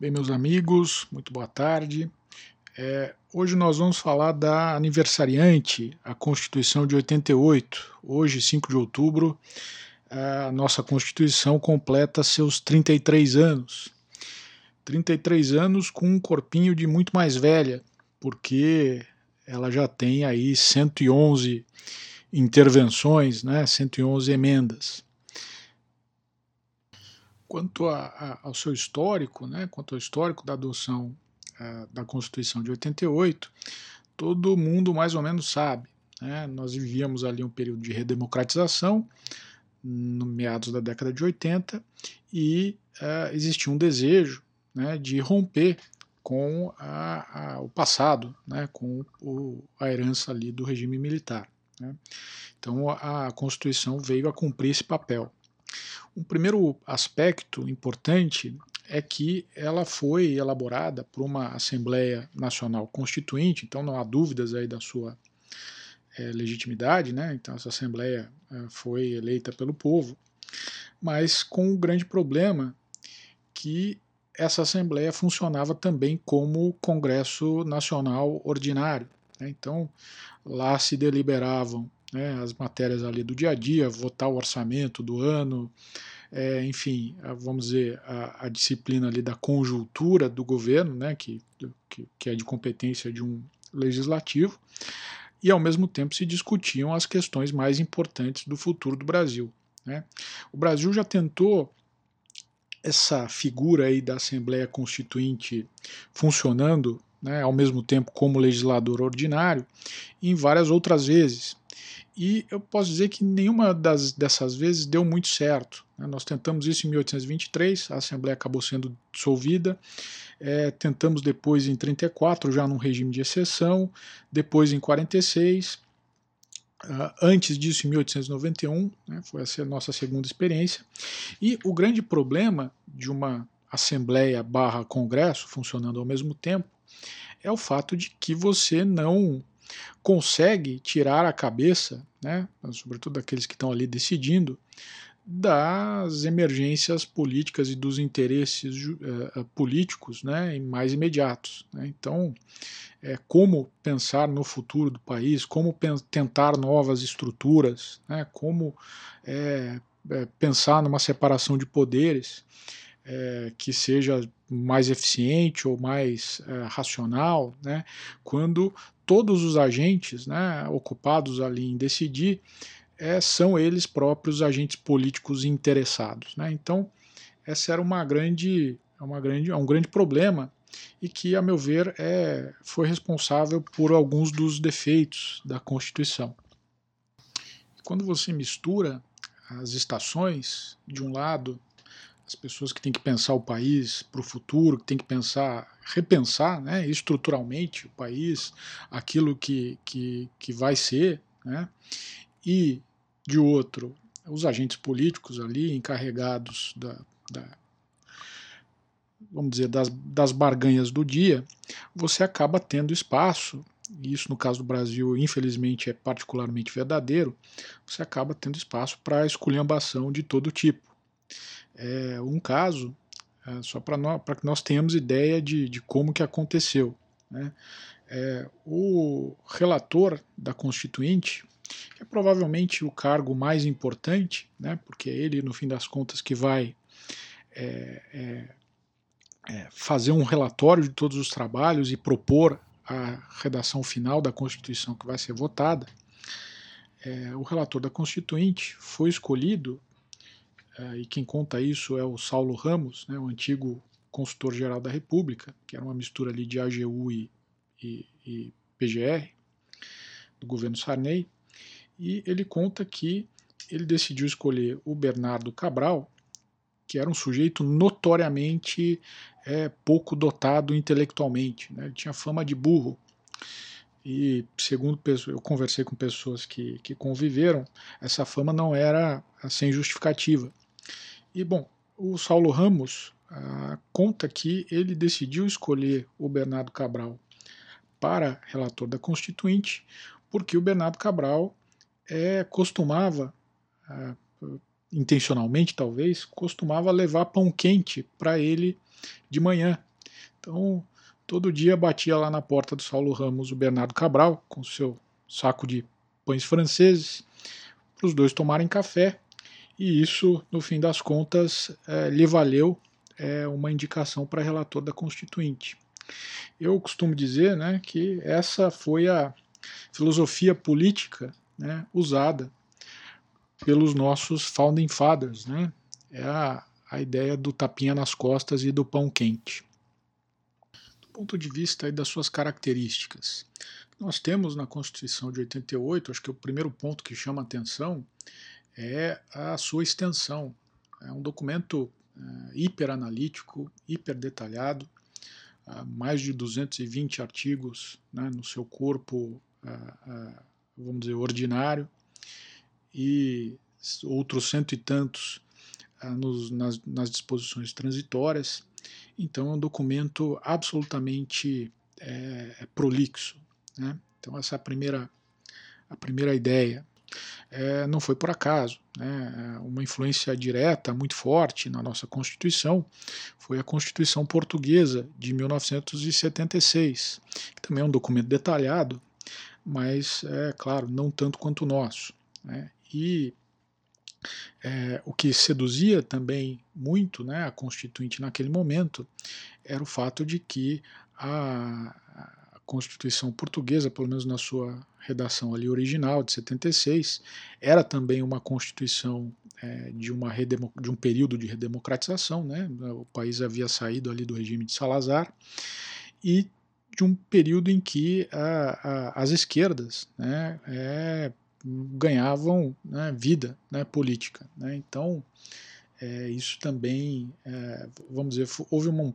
Bem, meus amigos, muito boa tarde. É, hoje nós vamos falar da aniversariante, a Constituição de 88. Hoje, 5 de outubro, a nossa Constituição completa seus 33 anos. 33 anos com um corpinho de muito mais velha, porque ela já tem aí 111 intervenções, né, 111 emendas. Quanto a, a, ao seu histórico, né, quanto ao histórico da adoção a, da Constituição de 88, todo mundo mais ou menos sabe. Né, nós vivíamos ali um período de redemocratização, no meados da década de 80, e uh, existia um desejo né, de romper com a, a, o passado, né, com o, a herança ali do regime militar. Né. Então a Constituição veio a cumprir esse papel. Um primeiro aspecto importante é que ela foi elaborada por uma Assembleia Nacional Constituinte, então não há dúvidas aí da sua é, legitimidade, né? Então essa Assembleia é, foi eleita pelo povo, mas com o grande problema que essa Assembleia funcionava também como Congresso Nacional Ordinário. Né? Então lá se deliberavam né, as matérias ali do dia a dia, votar o orçamento do ano, é, enfim, a, vamos dizer, a, a, disciplina ali da conjuntura do governo, né, que, que, que é de competência de um legislativo, e ao mesmo tempo se discutiam as questões mais importantes do futuro do Brasil. Né. O Brasil já tentou essa figura aí da Assembleia Constituinte funcionando né, ao mesmo tempo como legislador ordinário em várias outras vezes. E eu posso dizer que nenhuma das, dessas vezes deu muito certo. Né? Nós tentamos isso em 1823, a Assembleia acabou sendo dissolvida. É, tentamos depois em 34, já num regime de exceção, depois em 46, Uh, antes disso, em 1891, né, foi a nossa segunda experiência. E o grande problema de uma Assembleia barra Congresso funcionando ao mesmo tempo é o fato de que você não consegue tirar a cabeça, né, sobretudo daqueles que estão ali decidindo, das emergências políticas e dos interesses uh, políticos né, mais imediatos. Né. Então, é, como pensar no futuro do país, como tentar novas estruturas, né, como é, é, pensar numa separação de poderes é, que seja mais eficiente ou mais é, racional, né, quando todos os agentes né, ocupados ali em decidir é, são eles próprios agentes políticos interessados. Né? Então, essa era uma grande, uma grande, é um grande problema e que, a meu ver, é, foi responsável por alguns dos defeitos da Constituição. Quando você mistura as estações, de um lado, as pessoas que têm que pensar o país para o futuro, que têm que pensar, repensar né, estruturalmente o país, aquilo que, que, que vai ser, né, e de outro, os agentes políticos ali encarregados da, da vamos dizer, das, das barganhas do dia, você acaba tendo espaço, e isso no caso do Brasil, infelizmente, é particularmente verdadeiro, você acaba tendo espaço para esculhambação de todo tipo. É um caso, é, só para que nós tenhamos ideia de, de como que aconteceu. Né? É, o relator da Constituinte, que é provavelmente o cargo mais importante, né, porque é ele, no fim das contas, que vai é, é, fazer um relatório de todos os trabalhos e propor a redação final da Constituição que vai ser votada, é, o relator da Constituinte foi escolhido, e quem conta isso é o Saulo Ramos, né, o antigo consultor-geral da República, que era uma mistura ali de AGU e, e, e PGR, do governo Sarney, e ele conta que ele decidiu escolher o Bernardo Cabral, que era um sujeito notoriamente é, pouco dotado intelectualmente. Né? Ele tinha fama de burro. E, segundo eu conversei com pessoas que, que conviveram, essa fama não era sem justificativa. E, bom, o Saulo Ramos ah, conta que ele decidiu escolher o Bernardo Cabral para relator da Constituinte, porque o Bernardo Cabral é, costumava ah, intencionalmente talvez, costumava levar pão quente para ele de manhã. Então, todo dia batia lá na porta do Saulo Ramos o Bernardo Cabral com seu saco de pães franceses para os dois tomarem café e isso, no fim das contas, é, lhe valeu é, uma indicação para relator da Constituinte. Eu costumo dizer né, que essa foi a filosofia política né, usada pelos nossos founding fathers. Né? É a, a ideia do tapinha nas costas e do pão quente. Do ponto de vista das suas características, nós temos na Constituição de 88, acho que o primeiro ponto que chama atenção é a sua extensão. É um documento é, hiperanalítico, hiper detalhado, é, mais de 220 artigos né, no seu corpo, é, vamos dizer, ordinário, e outros cento e tantos nos, nas, nas, disposições transitórias. Então é um documento absolutamente é, prolixo. Né? Então essa é a primeira, a primeira ideia é, não foi por acaso. Né? É, uma influência direta muito forte na nossa Constituição foi a Constituição Portuguesa de 1976, que também é um documento detalhado, mas, é claro, não tanto quanto o nosso. Né? E é, o que seduzia também muito né, a Constituinte naquele momento era o fato de que a, Constituição Portuguesa, pelo menos na sua redação ali original, de 76, era também uma Constituição é, de, uma de um período de redemocratização, né? o país havia saído ali do regime de Salazar, e de um período em que a, a, as esquerdas né, é, ganhavam né, vida né, política. Né? Então, é, isso também, é, vamos dizer, houve um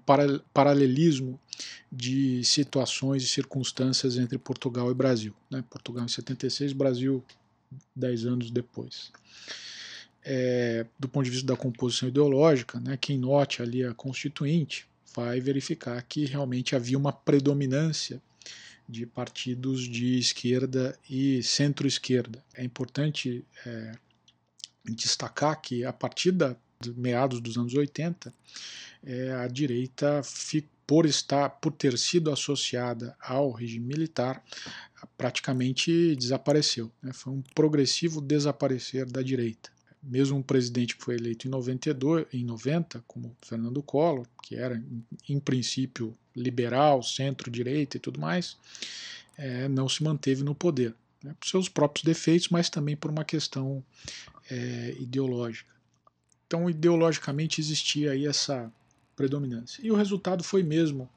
paralelismo de situações e circunstâncias entre Portugal e Brasil. Né? Portugal em 76, Brasil 10 anos depois. É, do ponto de vista da composição ideológica, né, quem note ali a Constituinte vai verificar que realmente havia uma predominância de partidos de esquerda e centro-esquerda. É importante é, destacar que a partir da meados dos anos 80, é, a direita, por estar, por ter sido associada ao regime militar, praticamente desapareceu. Né? Foi um progressivo desaparecer da direita. Mesmo um presidente que foi eleito em, 92, em 90, como Fernando Collor, que era em princípio liberal, centro-direita e tudo mais, é, não se manteve no poder. Né? Por seus próprios defeitos, mas também por uma questão é, ideológica. Então, ideologicamente, existia aí essa predominância. E o resultado foi mesmo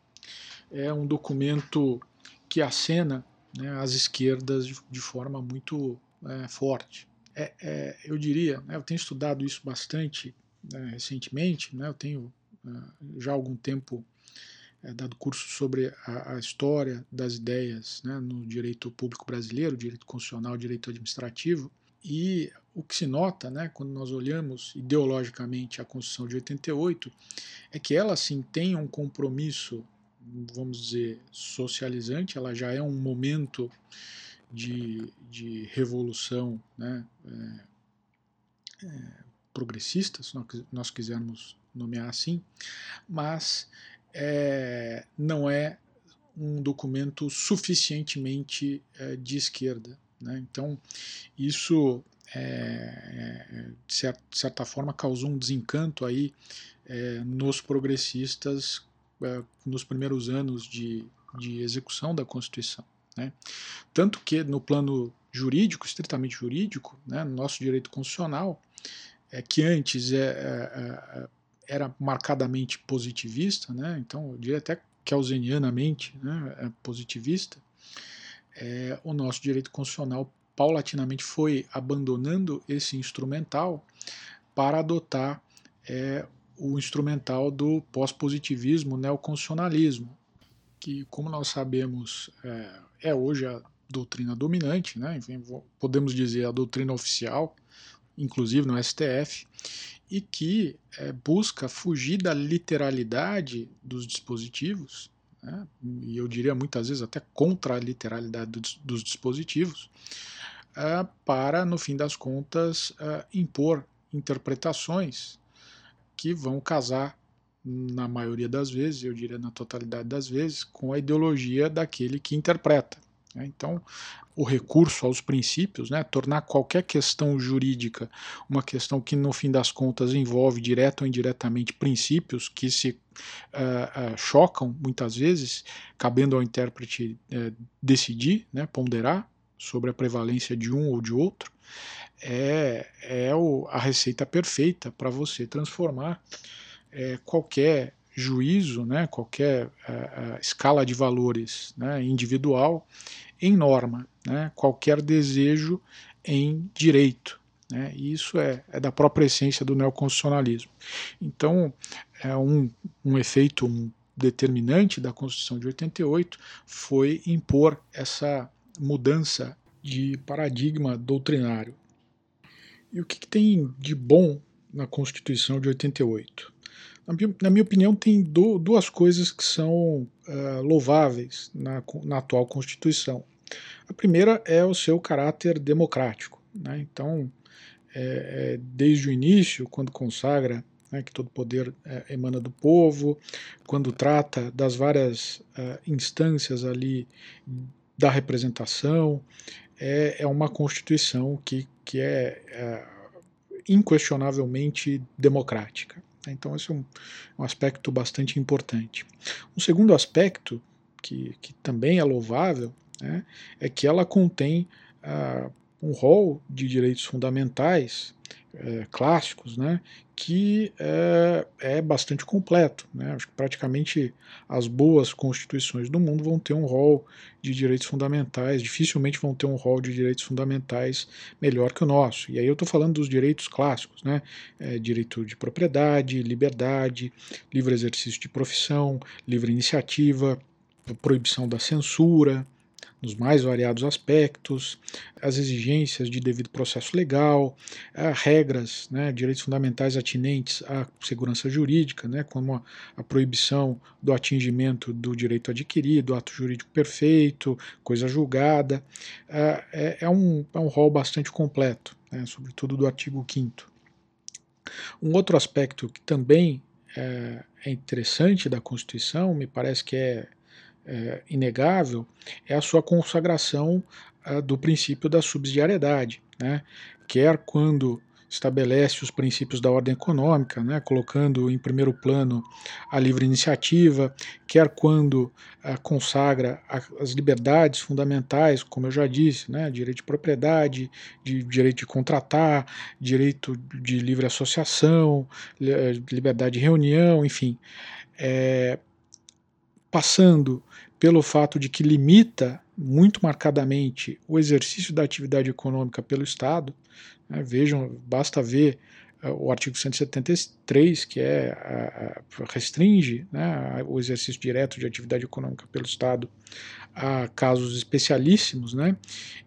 é um documento que acena né, as esquerdas de, de forma muito é, forte. É, é, eu diria, né, eu tenho estudado isso bastante né, recentemente, né, eu tenho é, já há algum tempo é, dado curso sobre a, a história das ideias né, no direito público brasileiro, direito constitucional, direito administrativo, e o que se nota, né, quando nós olhamos ideologicamente a Constituição de 88, é que ela sim tem um compromisso, vamos dizer, socializante, ela já é um momento de, de revolução né, é, é, progressista, se nós quisermos nomear assim, mas é, não é um documento suficientemente é, de esquerda. Né? Então, isso, é, é de certa forma, causou um desencanto aí é, nos progressistas é, nos primeiros anos de, de execução da Constituição. Né? Tanto que, no plano jurídico, estritamente jurídico, né, no nosso direito constitucional, é, que antes é, é, é era marcadamente positivista, né, então eu diria até kelsenianamente né, é positivista, é, o nosso direito constitucional paulatinamente foi abandonando esse instrumental para adotar é, o instrumental do pós-positivismo neoconstitucionalismo, que, como nós sabemos, é, é, hoje a doutrina dominante, né? Enfim, podemos dizer a doutrina oficial, inclusive no STF, e que é, busca fugir da literalidade dos dispositivos né, e eu diria muitas vezes até contra a literalidade dos, dos dispositivos, uh, para, no fim das contas, uh, impor interpretações que vão casar na maioria das vezes, eu diria na totalidade das vezes, com a ideologia daquele que interpreta. Né? Então, o recurso aos princípios, né, tornar qualquer questão jurídica uma questão que, no fim das contas, envolve direto ou indiretamente princípios que se uh, uh, chocam muitas vezes, cabendo ao intérprete uh, decidir, né, ponderar sobre a prevalência de um ou de outro, é, é o, a receita perfeita para você transformar é, qualquer juízo, né, qualquer uh, escala de valores né, individual em norma, né, qualquer desejo em direito. Né, e isso é, é, da própria essência do neoconstitucionalismo. Então, é um, um efeito determinante da Constituição de 88 foi impor essa mudança de paradigma doutrinário. E o que, que tem de bom na Constituição de 88? Na minha opinião, tem duas coisas que são uh, louváveis na, na, atual Constituição. A primeira é o seu caráter democrático. Né? Então, é, é, desde o início, quando consagra né, que todo poder é, emana do povo, quando trata das várias uh, instâncias ali da representação, é, é uma Constituição que, que é, é inquestionavelmente democrática. Então, esse é um, um aspecto bastante importante. Um segundo aspecto, que, que também é louvável, né, é que ela contém uh, um rol de direitos fundamentais é, clássicos, né, que é, é, bastante completo. Né? Acho que praticamente as boas constituições do mundo vão ter um rol de direitos fundamentais, dificilmente vão ter um rol de direitos fundamentais melhor que o nosso. E aí eu estou falando dos direitos clássicos, né? É, direito de propriedade, liberdade, livre exercício de profissão, livre iniciativa, proibição da censura, nos mais variados aspectos, as exigências de devido processo legal, regras, né, direitos fundamentais atinentes à segurança jurídica, né, como a, a, proibição do atingimento do direito adquirido, ato jurídico perfeito, coisa julgada, é, é, um, é um rol bastante completo, né, sobretudo do artigo 5 Um outro aspecto que também é, é interessante da Constituição, me parece que é é, inegável é a sua consagração uh, do princípio da subsidiariedade, né? quer quando estabelece os princípios da ordem econômica, né, colocando em primeiro plano a livre iniciativa, quer quando uh, consagra as liberdades fundamentais, como eu já disse, né, direito de propriedade, de, direito de contratar, direito de livre associação, liberdade de reunião, enfim, é, passando pelo fato de que limita muito marcadamente o exercício da atividade econômica pelo Estado. Né, vejam, basta ver uh, o artigo 173, que é, uh, restringe né, o exercício direto de atividade econômica pelo Estado a casos especialíssimos, né,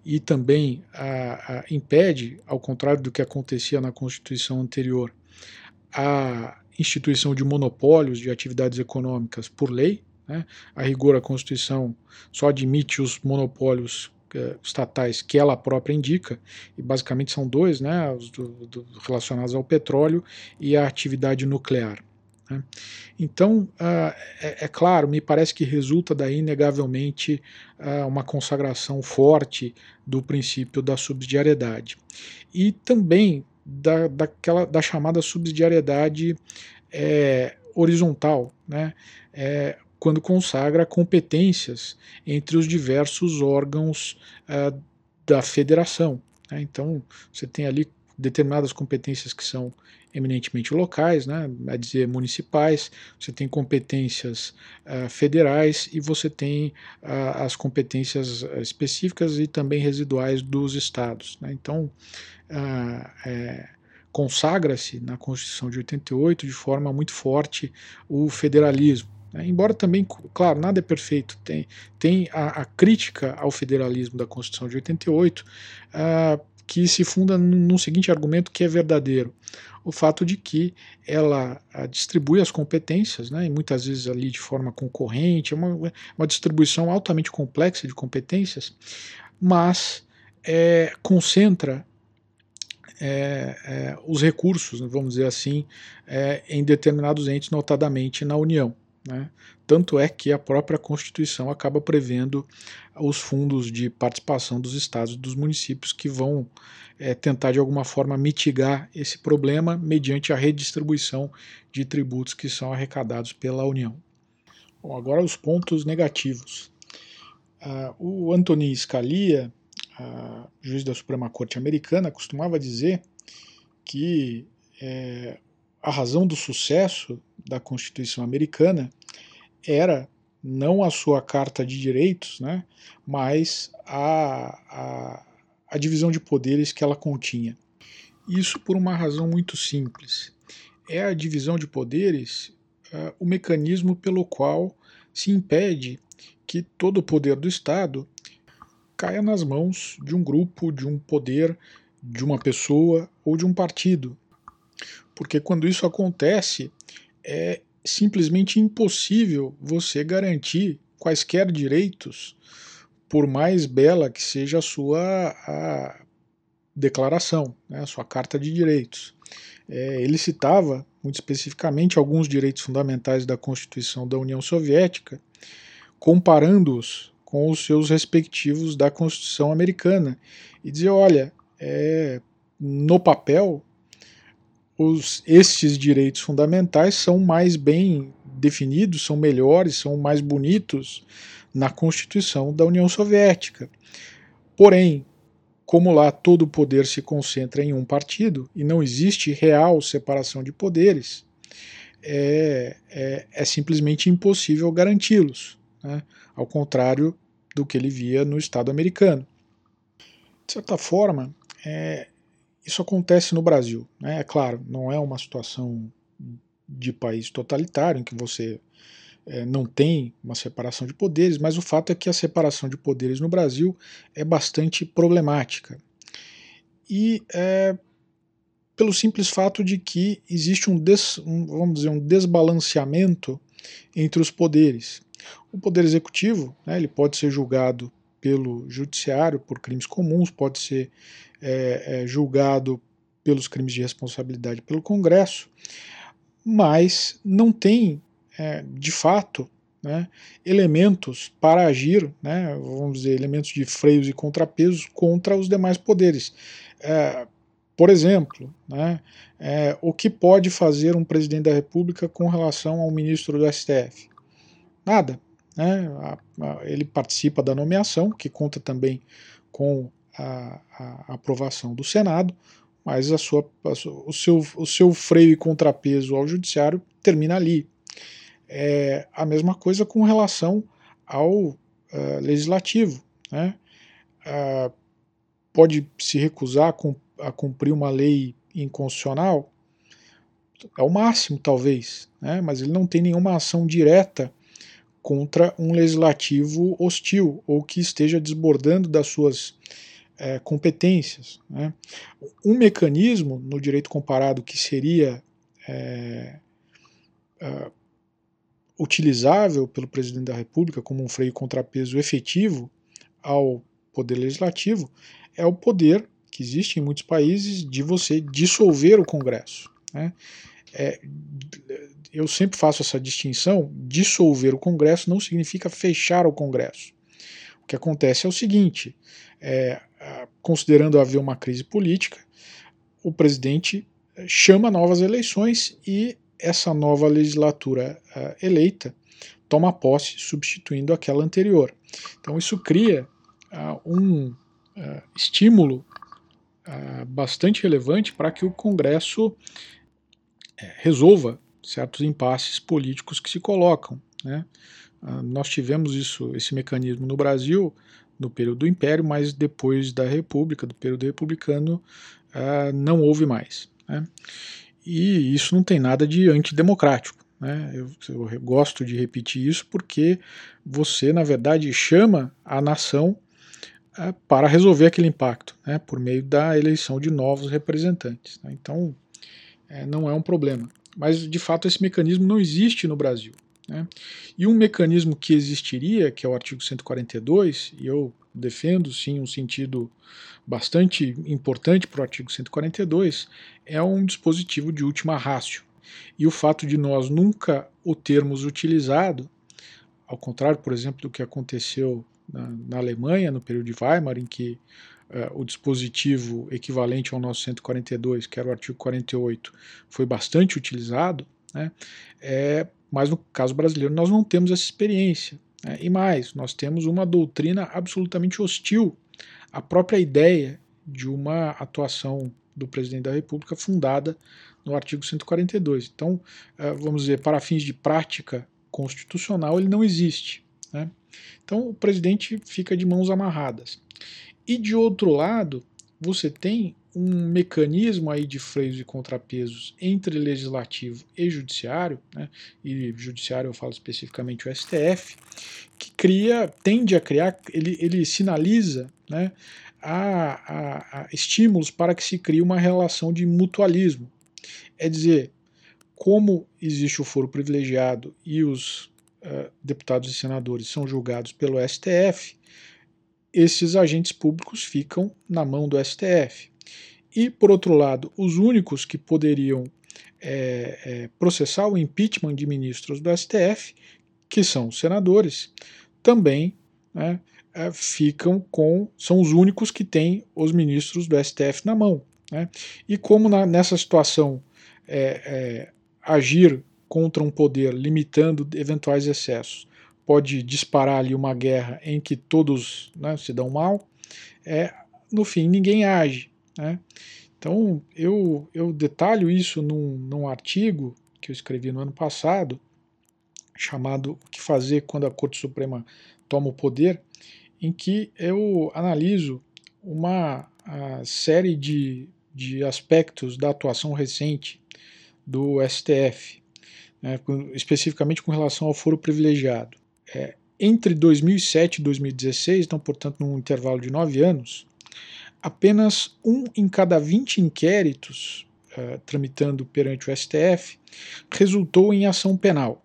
e também uh, impede, ao contrário do que acontecia na Constituição anterior, a instituição de monopólios de atividades econômicas por lei, né? A rigor, a Constituição só admite os monopólios eh, estatais que ela própria indica, e basicamente são dois, né, os do, do, relacionados ao petróleo e à atividade nuclear. Né? Então, uh, é, é, claro, me parece que resulta daí, inegavelmente, uh, uma consagração forte do princípio da subsidiariedade. E também da, daquela, da chamada subsidiariedade é, horizontal, né? É, quando consagra competências entre os diversos órgãos uh, da federação. Né? Então, você tem ali determinadas competências que são eminentemente locais, né, a dizer municipais, você tem competências uh, federais e você tem uh, as competências específicas e também residuais dos estados. Né? Então, uh, é, consagra-se na Constituição de 88 de forma muito forte o federalismo. Né? Embora também, claro, nada é perfeito, tem, tem a, a crítica ao federalismo da Constituição de 88, uh, ah, que se funda num seguinte argumento que é verdadeiro: o fato de que ela uh, distribui as competências, né, e muitas vezes ali de forma concorrente, é uma, uma distribuição altamente complexa de competências, mas é, concentra é, é, os recursos, vamos dizer assim, é, em determinados entes, notadamente na União. Né? Tanto é que a própria Constituição acaba prevendo os fundos de participação dos estados e dos municípios que vão é, tentar de alguma forma mitigar esse problema mediante a redistribuição de tributos que são arrecadados pela União. Bom, agora os pontos negativos. Uh, o Anthony Scalia, uh, juiz da Suprema Corte Americana, costumava dizer que é, a razão do sucesso da Constituição Americana era não a sua Carta de Direitos, né, mas a, a, a divisão de poderes que ela continha. Isso por uma razão muito simples. É a divisão de poderes uh, o mecanismo pelo qual se impede que todo o poder do Estado caia nas mãos de um grupo, de um poder, de uma pessoa ou de um partido. Porque quando isso acontece, é simplesmente impossível você garantir quaisquer direitos, por mais bela que seja a sua a declaração, né, a sua carta de direitos. É, ele citava, muito especificamente, alguns direitos fundamentais da Constituição da União Soviética, comparando-os com os seus respectivos da Constituição Americana, e dizia: olha, é, no papel, os, estes direitos fundamentais são mais bem definidos, são melhores, são mais bonitos na Constituição da União Soviética. Porém, como lá todo o poder se concentra em um partido e não existe real separação de poderes, é, é, é simplesmente impossível garanti-los, né? ao contrário do que ele via no Estado americano. De certa forma, é, isso acontece no Brasil. Né? É claro, não é uma situação de país totalitário em que você é, não tem uma separação de poderes, mas o fato é que a separação de poderes no Brasil é bastante problemática. E é, pelo simples fato de que existe um, des, um, vamos dizer, um desbalanceamento entre os poderes. O poder executivo né, ele pode ser julgado pelo judiciário por crimes comuns, pode ser é, é, julgado pelos crimes de responsabilidade pelo Congresso, mas não tem é, de fato, né, elementos para agir, né, vamos dizer, elementos de freios e contrapesos contra os demais poderes. É, por exemplo, né, é, o que pode fazer um presidente da República com relação ao ministro do STF? Nada. Né, a, a, ele participa da nomeação, que conta também com a, a aprovação do Senado, mas a sua, o, seu, o seu freio e contrapeso ao judiciário termina ali. É a mesma coisa com relação ao uh, legislativo. Né? Uh, pode se recusar a, a cumprir uma lei inconstitucional? É o máximo, talvez, né? mas ele não tem nenhuma ação direta contra um legislativo hostil ou que esteja desbordando das suas é, competências. Né? Um mecanismo no direito comparado que seria é, uh, utilizável pelo presidente da República como um freio contrapeso efetivo ao poder legislativo é o poder que existe em muitos países de você dissolver o Congresso. Né? É, eu sempre faço essa distinção: dissolver o Congresso não significa fechar o Congresso. O que acontece é o seguinte: é, considerando haver uma crise política, o presidente chama novas eleições e essa nova legislatura uh, eleita toma posse, substituindo aquela anterior. Então, isso cria uh, um uh, estímulo bastante relevante para que o Congresso eh, resolva certos impasses políticos que se colocam. Né? nós tivemos isso, esse mecanismo no Brasil no período do Império, mas depois da República, do período republicano, não houve mais. Né? e isso não tem nada de antidemocrático. Né? Eu, eu gosto de repetir isso porque você, na verdade, chama a nação é, para resolver aquele impacto, né, por meio da eleição de novos representantes. Né? Então, é, não é um problema. Mas, de fato, esse mecanismo não existe no Brasil. Né? E um mecanismo que existiria, que é o artigo 142, e eu defendo sim um sentido bastante importante para o artigo 142, é um dispositivo de última rácio. E o fato de nós nunca o termos utilizado, ao contrário, por exemplo, do que aconteceu na, na Alemanha, no período de Weimar, em que uh, o dispositivo equivalente ao nosso 142, que era o artigo 48, foi bastante utilizado, né, é, mas no caso brasileiro nós não temos essa experiência. Né, e mais, nós temos uma doutrina absolutamente hostil à própria ideia de uma atuação do presidente da República fundada no artigo 142. Então, uh, vamos dizer, para fins de prática constitucional, ele não existe. Né? Então, o presidente fica de mãos amarradas. E de outro lado, você tem um mecanismo aí de freios e contrapesos entre legislativo e judiciário, né, e judiciário eu falo especificamente o STF, que cria, tende a criar, ele, ele sinaliza né, a, a, a estímulos para que se crie uma relação de mutualismo. É dizer, como existe o foro privilegiado e os uh, deputados e senadores são julgados pelo STF, esses agentes públicos ficam na mão do STF. E, por outro lado, os únicos que poderiam é, é, processar o impeachment de ministros do STF, que são os senadores, também né, é, ficam com. são os únicos que têm os ministros do STF na mão. Né? E como na, nessa situação é, é, agir contra um poder limitando eventuais excessos pode disparar ali uma guerra em que todos né, se dão mal, é, no fim ninguém age. Né? Então eu, eu detalho isso num, num artigo que eu escrevi no ano passado, chamado O que fazer quando a Corte Suprema toma o poder, em que eu analiso uma série de, de aspectos da atuação recente do STF, né, especificamente com relação ao foro privilegiado. É, entre 2007 e 2016, então, portanto, num intervalo de nove anos, apenas um em cada 20 inquéritos uh, tramitando perante o STF resultou em ação penal,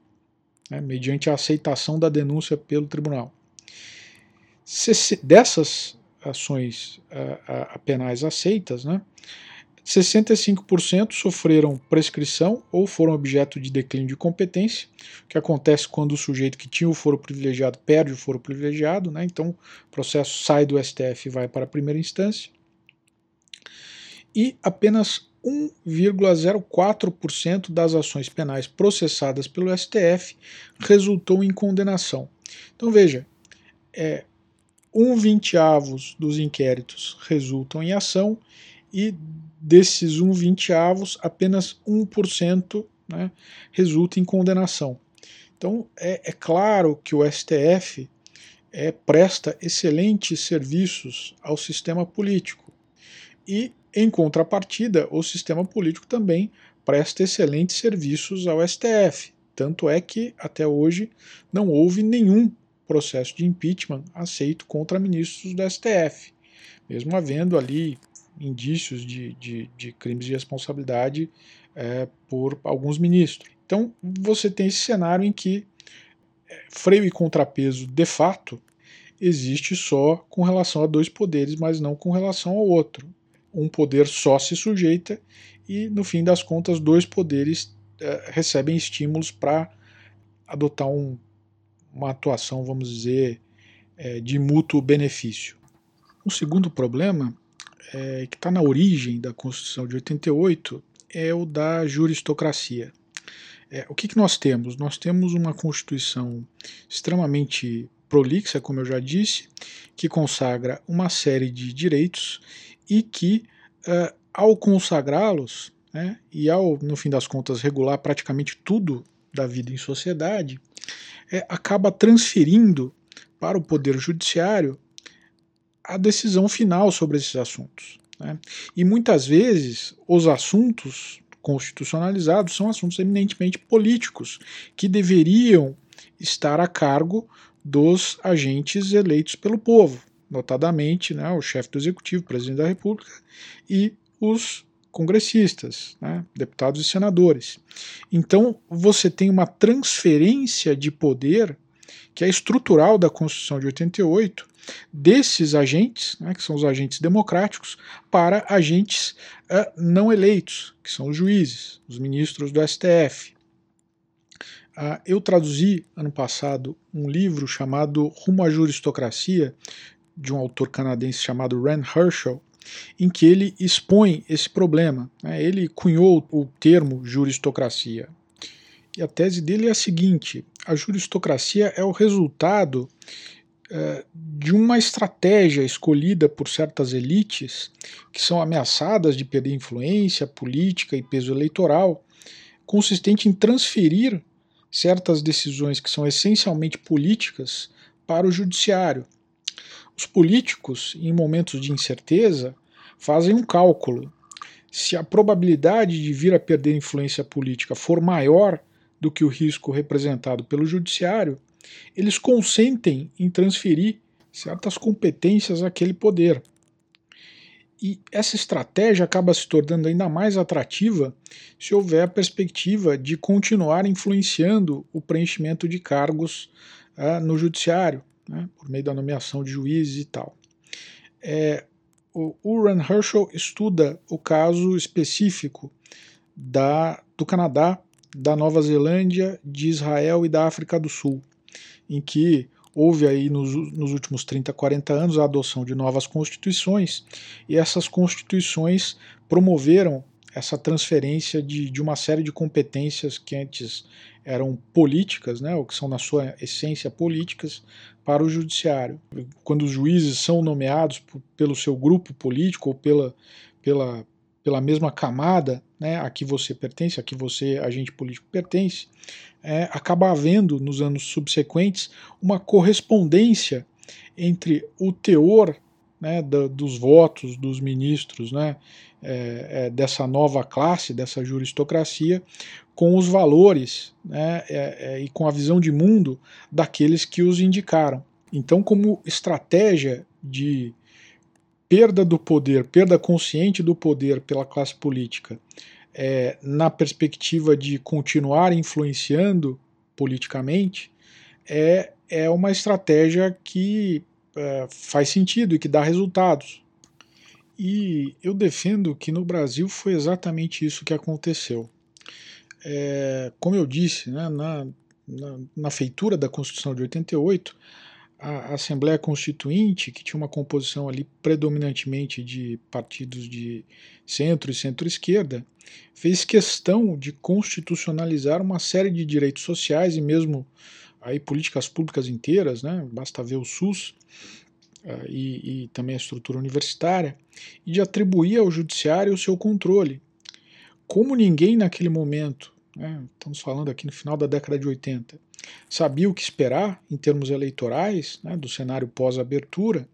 né, mediante a aceitação da denúncia pelo tribunal. Se, dessas ações uh, uh, penais aceitas, né, 65% sofreram prescrição ou foram objeto de declínio de competência, que acontece quando o sujeito que tinha o foro privilegiado perde o foro privilegiado, né? então o processo sai do STF e vai para a primeira instância. E apenas 1,04% das ações penais processadas pelo STF resultou em condenação. Então veja, é, um vinteavos dos inquéritos resultam em ação e desses 1 vinteavos, apenas 1% né, resulta em condenação. Então, é, é, claro que o STF é, presta excelentes serviços ao sistema político. E, em contrapartida, o sistema político também presta excelentes serviços ao STF. Tanto é que, até hoje, não houve nenhum processo de impeachment aceito contra ministros do STF, mesmo havendo ali indícios de, de, de crimes de responsabilidade é, por alguns ministros. Então, você tem esse cenário em que é, freio e contrapeso, de fato, existe só com relação a dois poderes, mas não com relação ao outro. Um poder só se sujeita e, no fim das contas, dois poderes é, recebem estímulos para adotar um, uma atuação, vamos dizer, é, de mútuo benefício. O segundo problema é, que está na origem da Constituição de 88 é o da juristocracia. É, o que, que nós temos? Nós temos uma Constituição extremamente prolixa, como eu já disse, que consagra uma série de direitos e que, uh, ao consagrá-los, né, e ao, no fim das contas, regular praticamente tudo da vida em sociedade, é, acaba transferindo para o Poder Judiciário a decisão final sobre esses assuntos. Né? E muitas vezes os assuntos constitucionalizados são assuntos eminentemente políticos, que deveriam estar a cargo dos agentes eleitos pelo povo, notadamente né, o chefe do executivo, presidente da República, e os congressistas, né, deputados e senadores. Então você tem uma transferência de poder que é estrutural da Constituição de 88, desses agentes, né, que são os agentes democráticos, para agentes uh, não eleitos, que são os juízes, os ministros do STF. Uh, eu traduzi ano passado um livro chamado Rumo à Juristocracia, de um autor canadense chamado Rand Herschel, em que ele expõe esse problema. Né? Ele cunhou o termo juristocracia. E a tese dele é a seguinte: a juristocracia é o resultado é, de uma estratégia escolhida por certas elites que são ameaçadas de perder influência política e peso eleitoral, consistente em transferir certas decisões que são essencialmente políticas para o judiciário. Os políticos, em momentos de incerteza, fazem um cálculo. Se a probabilidade de vir a perder influência política for maior do que o risco representado pelo judiciário, eles consentem em transferir certas competências àquele poder. E essa estratégia acaba se tornando ainda mais atrativa se houver a perspectiva de continuar influenciando o preenchimento de cargos uh, no judiciário, né, por meio da nomeação de juízes e tal. É, o Uran Herschel estuda o caso específico da, do Canadá, da Nova Zelândia, de Israel e da África do Sul, em que houve aí nos, nos, últimos 30, 40 anos a adoção de novas constituições e essas constituições promoveram essa transferência de, de uma série de competências que antes eram políticas, né, ou que são na sua essência políticas, para o judiciário. Quando os juízes são nomeados pelo seu grupo político ou pela, pela, pela mesma camada né, a que você pertence, a que você, agente político, pertence, é, acaba havendo, nos anos subsequentes, uma correspondência entre o teor né, da, dos votos dos ministros né, é, é, dessa nova classe, dessa juristocracia, com os valores né, é, é, e com a visão de mundo daqueles que os indicaram. Então, como estratégia de perda do poder, perda consciente do poder pela classe política, é, na perspectiva de continuar influenciando politicamente, é, é uma estratégia que é, faz sentido e que dá resultados. E eu defendo que no Brasil foi exatamente isso que aconteceu. É, como eu disse, né, na, na, na, feitura da Constituição de 88, a Assembleia Constituinte, que tinha uma composição ali predominantemente de partidos de centro e centro-esquerda, fez questão de constitucionalizar uma série de direitos sociais e mesmo aí políticas públicas inteiras, né, basta ver o SUS uh, e, e também a estrutura universitária, e de atribuir ao judiciário o seu controle. Como ninguém naquele momento, né, estamos falando aqui no final da década de 80, sabia o que esperar em termos eleitorais, né, do cenário pós-abertura,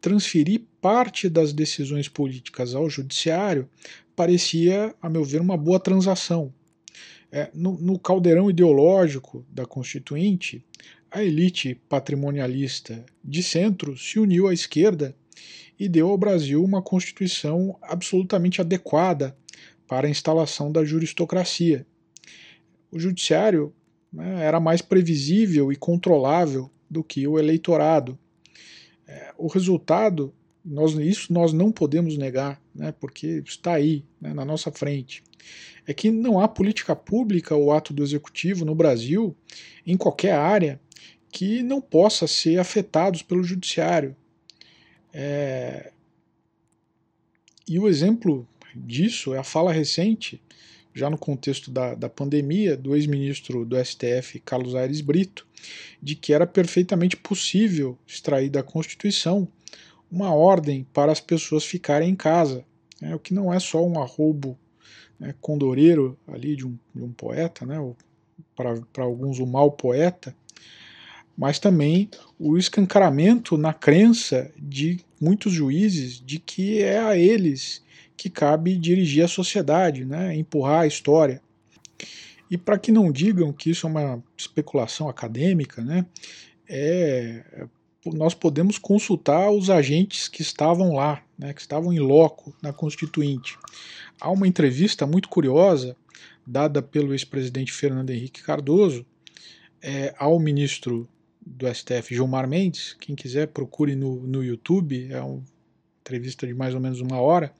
transferir parte das decisões políticas ao judiciário parecia, a meu ver, uma boa transação. É, no, no caldeirão ideológico da Constituinte, a elite patrimonialista de centro se uniu à esquerda e deu ao Brasil uma Constituição absolutamente adequada para a instalação da juristocracia. O judiciário né, era mais previsível e controlável do que o eleitorado. É, o resultado, nós, isso nós não podemos negar, né, porque está aí, né, na nossa frente, é que não há política pública ou ato do executivo no Brasil, em qualquer área, que não possa ser afetados pelo judiciário. É, e o exemplo disso é a fala recente já no contexto da, da pandemia, do ex-ministro do STF, Carlos Aires Brito, de que era perfeitamente possível extrair da Constituição uma ordem para as pessoas ficarem em casa, né, o que não é só um arrobo né, condoreiro ali de um, de um poeta, né, para alguns o mal poeta, mas também o escancaramento na crença de muitos juízes de que é a eles que cabe dirigir a sociedade, né, empurrar a história. E para que não digam que isso é uma especulação acadêmica, né, é, nós podemos consultar os agentes que estavam lá, né, que estavam em loco na Constituinte. Há uma entrevista muito curiosa dada pelo ex-presidente Fernando Henrique Cardoso é, ao ministro do STF, Gilmar Mendes, quem quiser procure no, no YouTube, é uma entrevista de mais ou menos uma hora,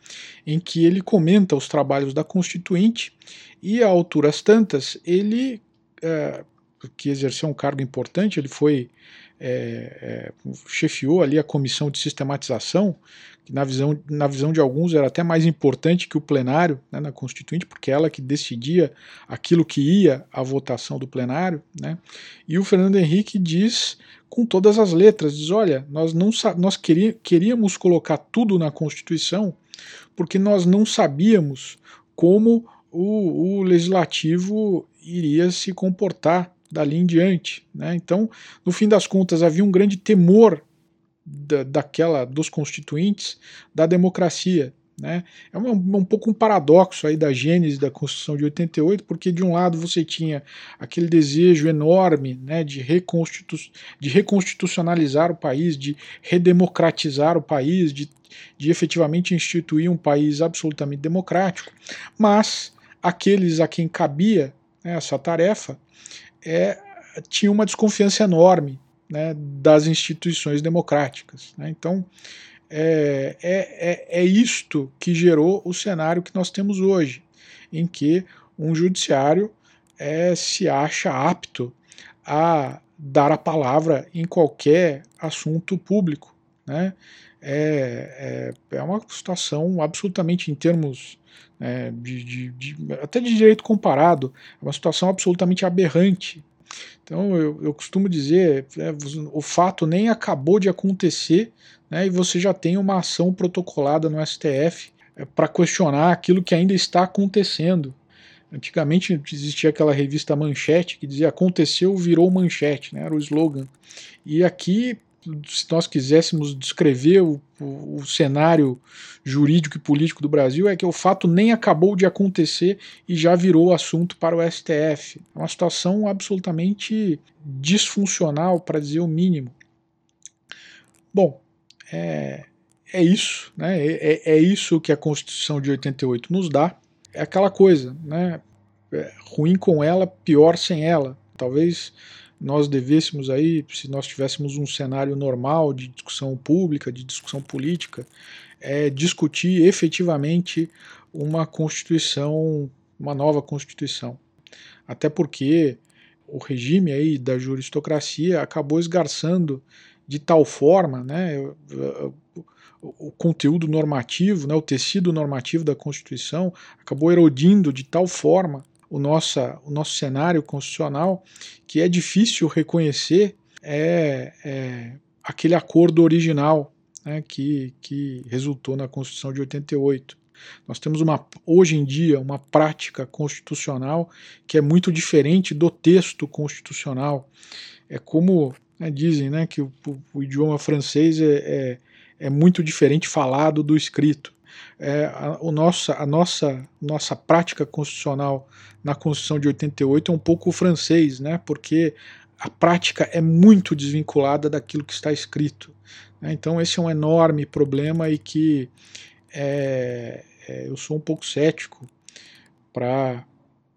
em que ele comenta os trabalhos da Constituinte e a alturas tantas ele, é, que exerceu um cargo importante, ele foi é, é, chefiou ali a comissão de sistematização, que na visão, na visão de alguns era até mais importante que o plenário né, na Constituinte, porque ela que decidia aquilo que ia à votação do plenário. Né, e o Fernando Henrique diz com todas as letras, diz, olha, nós, não, nós queríamos colocar tudo na Constituição porque nós não sabíamos como o, o legislativo iria se comportar dali em diante. Né? Então, no fim das contas, havia um grande temor da, daquela dos constituintes da democracia. Né? É um, um, pouco um paradoxo aí da gênese da Constituição de 88, porque de um lado você tinha aquele desejo enorme né, de, reconstitu de reconstitucionalizar o país, de redemocratizar o país, de, de efetivamente instituir um país absolutamente democrático, mas aqueles a quem cabia né, essa tarefa é, tinha uma desconfiança enorme né, das instituições democráticas. Né? Então, é, é, é, é isto que gerou o cenário que nós temos hoje, em que um judiciário é, se acha apto a dar a palavra em qualquer assunto público. Né? É, é, é uma situação absolutamente, em termos é, de, de, de, até de direito comparado, é uma situação absolutamente aberrante. Então eu, eu costumo dizer, é, o fato nem acabou de acontecer né, e você já tem uma ação protocolada no STF é, para questionar aquilo que ainda está acontecendo. Antigamente existia aquela revista Manchete que dizia aconteceu, virou manchete, né, era o slogan. E aqui se nós quiséssemos descrever o, o, o, cenário jurídico e político do Brasil, é que o fato nem acabou de acontecer e já virou assunto para o STF. É uma situação absolutamente disfuncional, para dizer o mínimo. Bom, é, é isso, né? É, é, é isso que a Constituição de 88 nos dá. É aquela coisa, né? É ruim com ela, pior sem ela. Talvez nós devêssemos aí, se nós tivéssemos um cenário normal de discussão pública, de discussão política, é discutir efetivamente uma constituição, uma nova constituição. Até porque o regime aí da juristocracia acabou esgarçando de tal forma, né, o conteúdo normativo, né, o tecido normativo da Constituição acabou erodindo de tal forma o, nossa, o nosso cenário constitucional que é difícil reconhecer é, é aquele acordo original né, que, que resultou na Constituição de 88. Nós temos uma, hoje em dia uma prática constitucional que é muito diferente do texto constitucional. É como né, dizem né, que o, o, idioma francês é, é, é muito diferente falado do escrito é, a, o nossa, a nossa, nossa prática constitucional na Constituição de 88 é um pouco francês, né, porque a prática é muito desvinculada daquilo que está escrito. Né, então esse é um enorme problema e que é, é, eu sou um pouco cético para,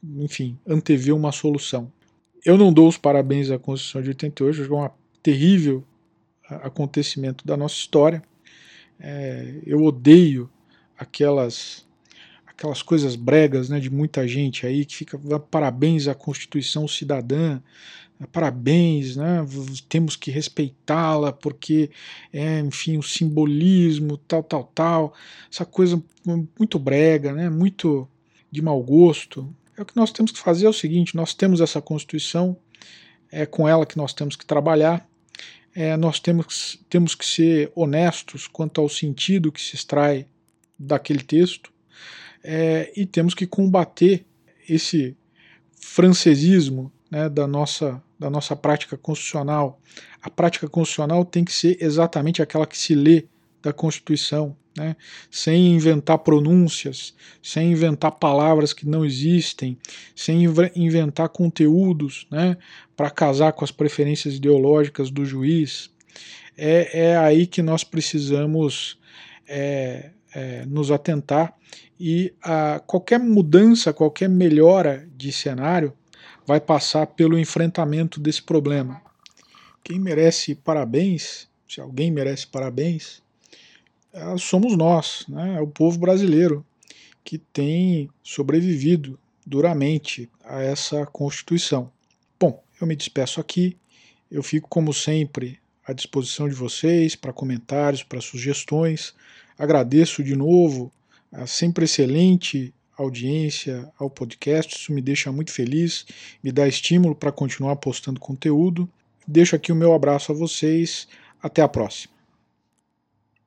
enfim, antever uma solução. Eu não dou os parabéns à Constituição de 88, acho que é um terrível acontecimento da nossa história. É, eu odeio aquelas aquelas coisas bregas né, de muita gente aí que fica parabéns à Constituição Cidadã, parabéns, né, temos que respeitá-la porque é, enfim, o simbolismo, tal, tal, tal, essa coisa muito brega, né, muito de mau gosto. É o que nós temos que fazer é o seguinte: nós temos essa Constituição, é com ela que nós temos que trabalhar. É, nós temos, temos que ser honestos quanto ao sentido que se extrai daquele texto é, e temos que combater esse francesismo né, da, nossa, da nossa prática constitucional. A prática constitucional tem que ser exatamente aquela que se lê da Constituição, né, sem inventar pronúncias, sem inventar palavras que não existem, sem inventar conteúdos né, para casar com as preferências ideológicas do juiz. É, é aí que nós precisamos é, é, nos atentar e a, qualquer mudança, qualquer melhora de cenário vai passar pelo enfrentamento desse problema, quem merece parabéns, se alguém merece parabéns, é, somos nós, né? é o povo brasileiro que tem sobrevivido duramente a essa Constituição. Bom, eu me despeço aqui, eu fico como sempre à disposição de vocês para comentários, para sugestões. Agradeço de novo a sempre excelente audiência ao podcast, isso me deixa muito feliz, me dá estímulo para continuar postando conteúdo. Deixo aqui o meu abraço a vocês, até a próxima.